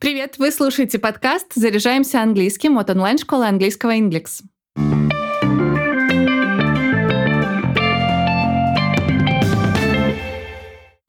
Привет, вы слушаете подкаст «Заряжаемся английским» от онлайн-школы английского Inglix.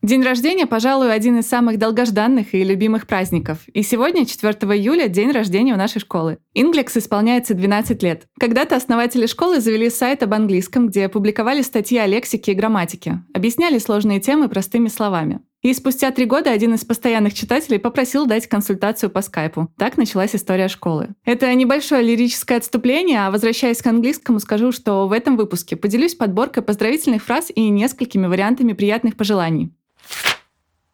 День рождения, пожалуй, один из самых долгожданных и любимых праздников. И сегодня, 4 июля, день рождения у нашей школы. Inglex исполняется 12 лет. Когда-то основатели школы завели сайт об английском, где публиковали статьи о лексике и грамматике, объясняли сложные темы простыми словами. И спустя три года один из постоянных читателей попросил дать консультацию по скайпу. Так началась история школы. Это небольшое лирическое отступление, а возвращаясь к английскому, скажу, что в этом выпуске поделюсь подборкой поздравительных фраз и несколькими вариантами приятных пожеланий.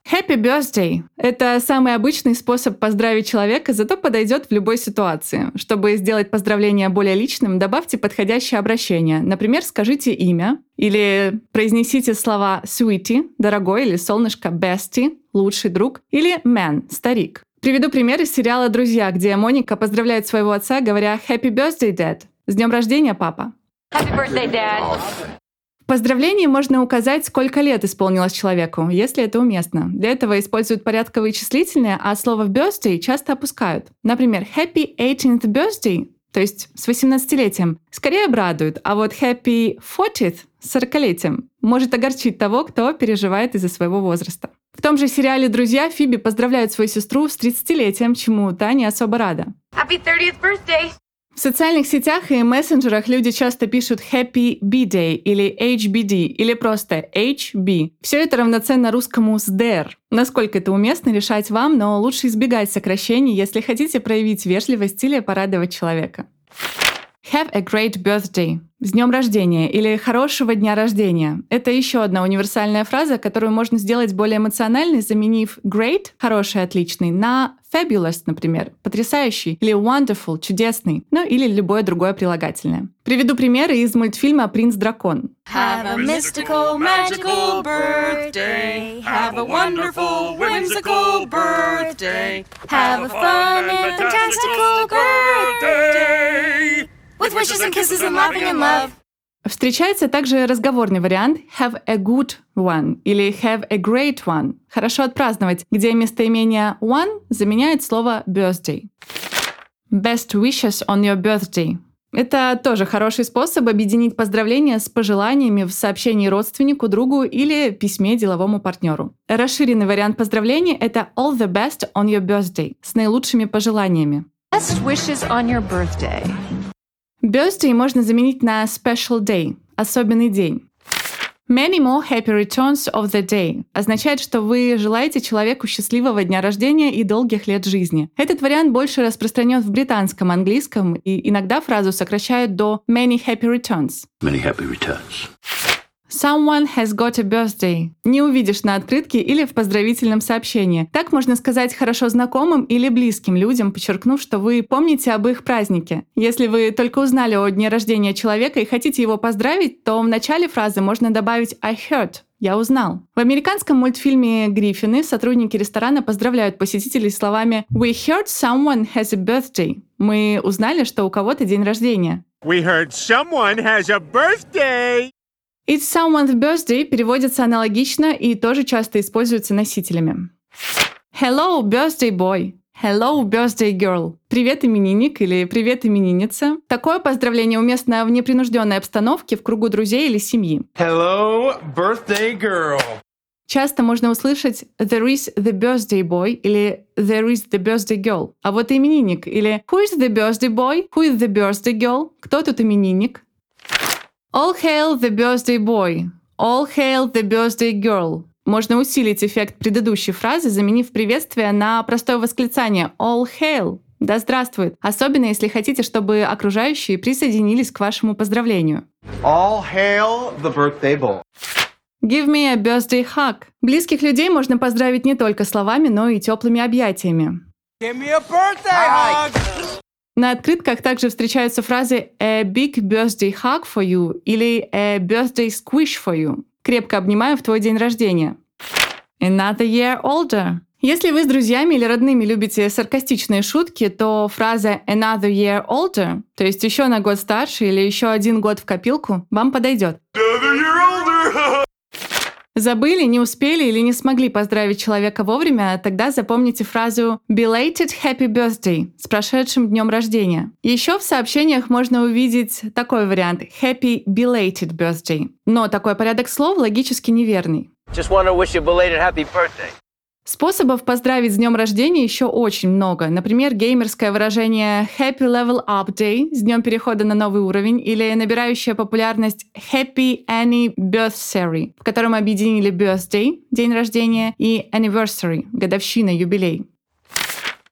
Happy birthday – это самый обычный способ поздравить человека, зато подойдет в любой ситуации. Чтобы сделать поздравление более личным, добавьте подходящее обращение. Например, скажите имя или произнесите слова sweetie – дорогой или солнышко, bestie – лучший друг или man – старик. Приведу пример из сериала «Друзья», где Моника поздравляет своего отца, говоря «Happy birthday, dad!» «С днем рождения, папа!» Happy birthday, Dad. Поздравлении можно указать, сколько лет исполнилось человеку, если это уместно. Для этого используют порядковые числительные, а слово birthday часто опускают. Например, happy 18th birthday, то есть с 18-летием, скорее обрадует, а вот happy 40th с 40-летием может огорчить того, кто переживает из-за своего возраста. В том же сериале «Друзья» Фиби поздравляют свою сестру с 30-летием, чему та не особо рада. Happy 30th birthday. В социальных сетях и мессенджерах люди часто пишут Happy B-Day или HBD или просто HB. Все это равноценно русскому SDR. Насколько это уместно, решать вам, но лучше избегать сокращений, если хотите проявить вежливость или порадовать человека. Have a great birthday. С днем рождения или хорошего дня рождения. Это еще одна универсальная фраза, которую можно сделать более эмоциональной, заменив great, хороший, отличный, на fabulous, например, потрясающий, или wonderful, чудесный, ну или любое другое прилагательное. Приведу примеры из мультфильма «Принц-дракон». Have a mystical, magical birthday. Have a wonderful, whimsical birthday. Have a fun and fantastical birthday. With wishes and kisses and laughing and love. Встречается также разговорный вариант have a good one или have a great one. Хорошо отпраздновать, где местоимение one заменяет слово birthday. Best wishes on your birthday. Это тоже хороший способ объединить поздравления с пожеланиями в сообщении родственнику, другу или письме деловому партнеру. Расширенный вариант поздравления — это all the best on your birthday с наилучшими пожеланиями. Best wishes on your birthday. Birthday можно заменить на special day – особенный день. Many more happy returns of the day означает, что вы желаете человеку счастливого дня рождения и долгих лет жизни. Этот вариант больше распространен в британском английском, и иногда фразу сокращают до many happy returns. Many happy returns. Someone has got a birthday. Не увидишь на открытке или в поздравительном сообщении. Так можно сказать хорошо знакомым или близким людям, подчеркнув, что вы помните об их празднике. Если вы только узнали о дне рождения человека и хотите его поздравить, то в начале фразы можно добавить I heard. Я узнал. В американском мультфильме «Гриффины» сотрудники ресторана поздравляют посетителей словами «We heard someone has a birthday». Мы узнали, что у кого-то день рождения. We heard someone has a birthday. It's someone's birthday переводится аналогично и тоже часто используется носителями. Hello, birthday boy. Hello, birthday girl. Привет, именинник или привет, именинница. Такое поздравление уместно в непринужденной обстановке в кругу друзей или семьи. Hello, birthday girl. Часто можно услышать «there is the birthday boy» или «there is the birthday girl». А вот именинник или «who is the birthday boy», «who is the birthday girl», «кто тут именинник». All hail the birthday boy. All hail the birthday girl. Можно усилить эффект предыдущей фразы, заменив приветствие на простое восклицание All hail. Да здравствует. Особенно если хотите, чтобы окружающие присоединились к вашему поздравлению. All hail the birthday boy. Give me a birthday hug. Близких людей можно поздравить не только словами, но и теплыми объятиями. Give me a birthday hug. На открытках также встречаются фразы «a big birthday hug for you» или «a birthday squish for you» – «крепко обнимаю в твой день рождения». Another year older. Если вы с друзьями или родными любите саркастичные шутки, то фраза another year older, то есть еще на год старше или еще один год в копилку, вам подойдет. Забыли, не успели или не смогли поздравить человека вовремя, тогда запомните фразу «belated happy birthday» с прошедшим днем рождения. Еще в сообщениях можно увидеть такой вариант «happy belated birthday». Но такой порядок слов логически неверный. Just wish you belated happy birthday. Способов поздравить с днем рождения еще очень много. Например, геймерское выражение Happy Level Up Day с днем перехода на новый уровень или набирающая популярность Happy Anniversary, в котором объединили birthday, день рождения, и anniversary, годовщина, юбилей.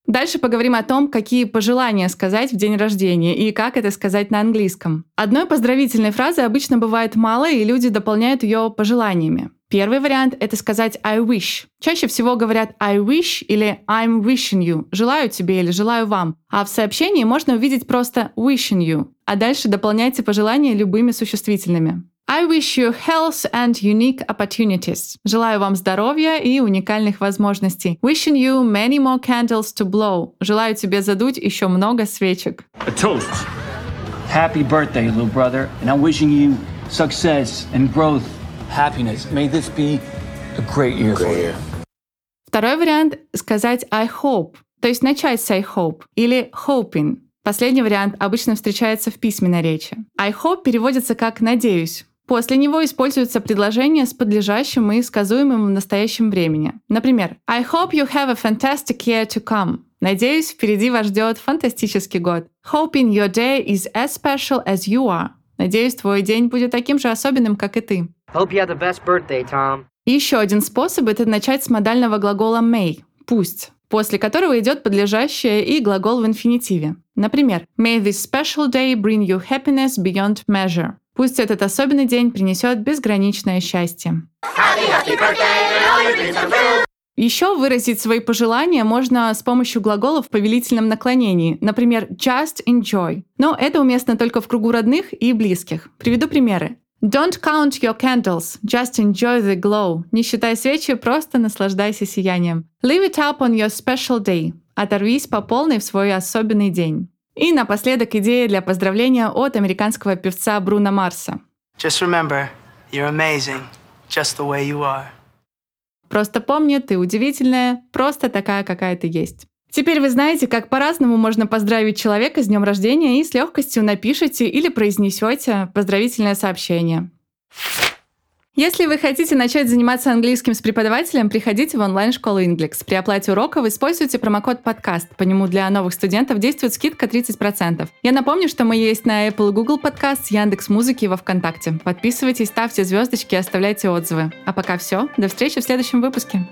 Дальше поговорим о том, какие пожелания сказать в день рождения и как это сказать на английском. Одной поздравительной фразы обычно бывает мало, и люди дополняют ее пожеланиями. Первый вариант — это сказать I wish. Чаще всего говорят I wish или I'm wishing you, желаю тебе или желаю вам. А в сообщении можно увидеть просто wishing you, а дальше дополняйте пожелания любыми существительными. I wish you health and unique opportunities. Желаю вам здоровья и уникальных возможностей. Wishing you many more candles to blow. Желаю тебе задуть еще много свечек. A toast. Happy birthday, little brother, and I'm wishing you success and growth, happiness. May this be a great year for you. Второй вариант — сказать I hope, то есть начать с I hope или hoping. Последний вариант обычно встречается в письменной речи. I hope переводится как «надеюсь». После него используются предложения с подлежащим и сказуемым в настоящем времени. Например, I hope you have a fantastic year to come. Надеюсь, впереди вас ждет фантастический год. Hoping your day is as special as you are. Надеюсь, твой день будет таким же особенным, как и ты. Hope you have the best birthday, Tom. Еще один способ — это начать с модального глагола may — «пусть», после которого идет подлежащее и глагол в инфинитиве. Например, May this special day bring you happiness beyond measure. Пусть этот особенный день принесет безграничное счастье. Еще выразить свои пожелания можно с помощью глагола в повелительном наклонении, например, just enjoy. Но это уместно только в кругу родных и близких. Приведу примеры. Don't count your candles, just enjoy the glow. Не считай свечи, просто наслаждайся сиянием. Leave it up on your special day. Оторвись по полной в свой особенный день. И напоследок идея для поздравления от американского певца Бруно Марса. Just remember, you're amazing, just the way you are. Просто помни, ты удивительная, просто такая, какая ты есть. Теперь вы знаете, как по-разному можно поздравить человека с днем рождения и с легкостью напишите или произнесете поздравительное сообщение. Если вы хотите начать заниматься английским с преподавателем, приходите в онлайн-школу Inglex. При оплате уроков используйте промокод подкаст. По нему для новых студентов действует скидка 30%. Я напомню, что мы есть на Apple Google Podcast, Яндекс Музыки и во Вконтакте. Подписывайтесь, ставьте звездочки и оставляйте отзывы. А пока все. До встречи в следующем выпуске.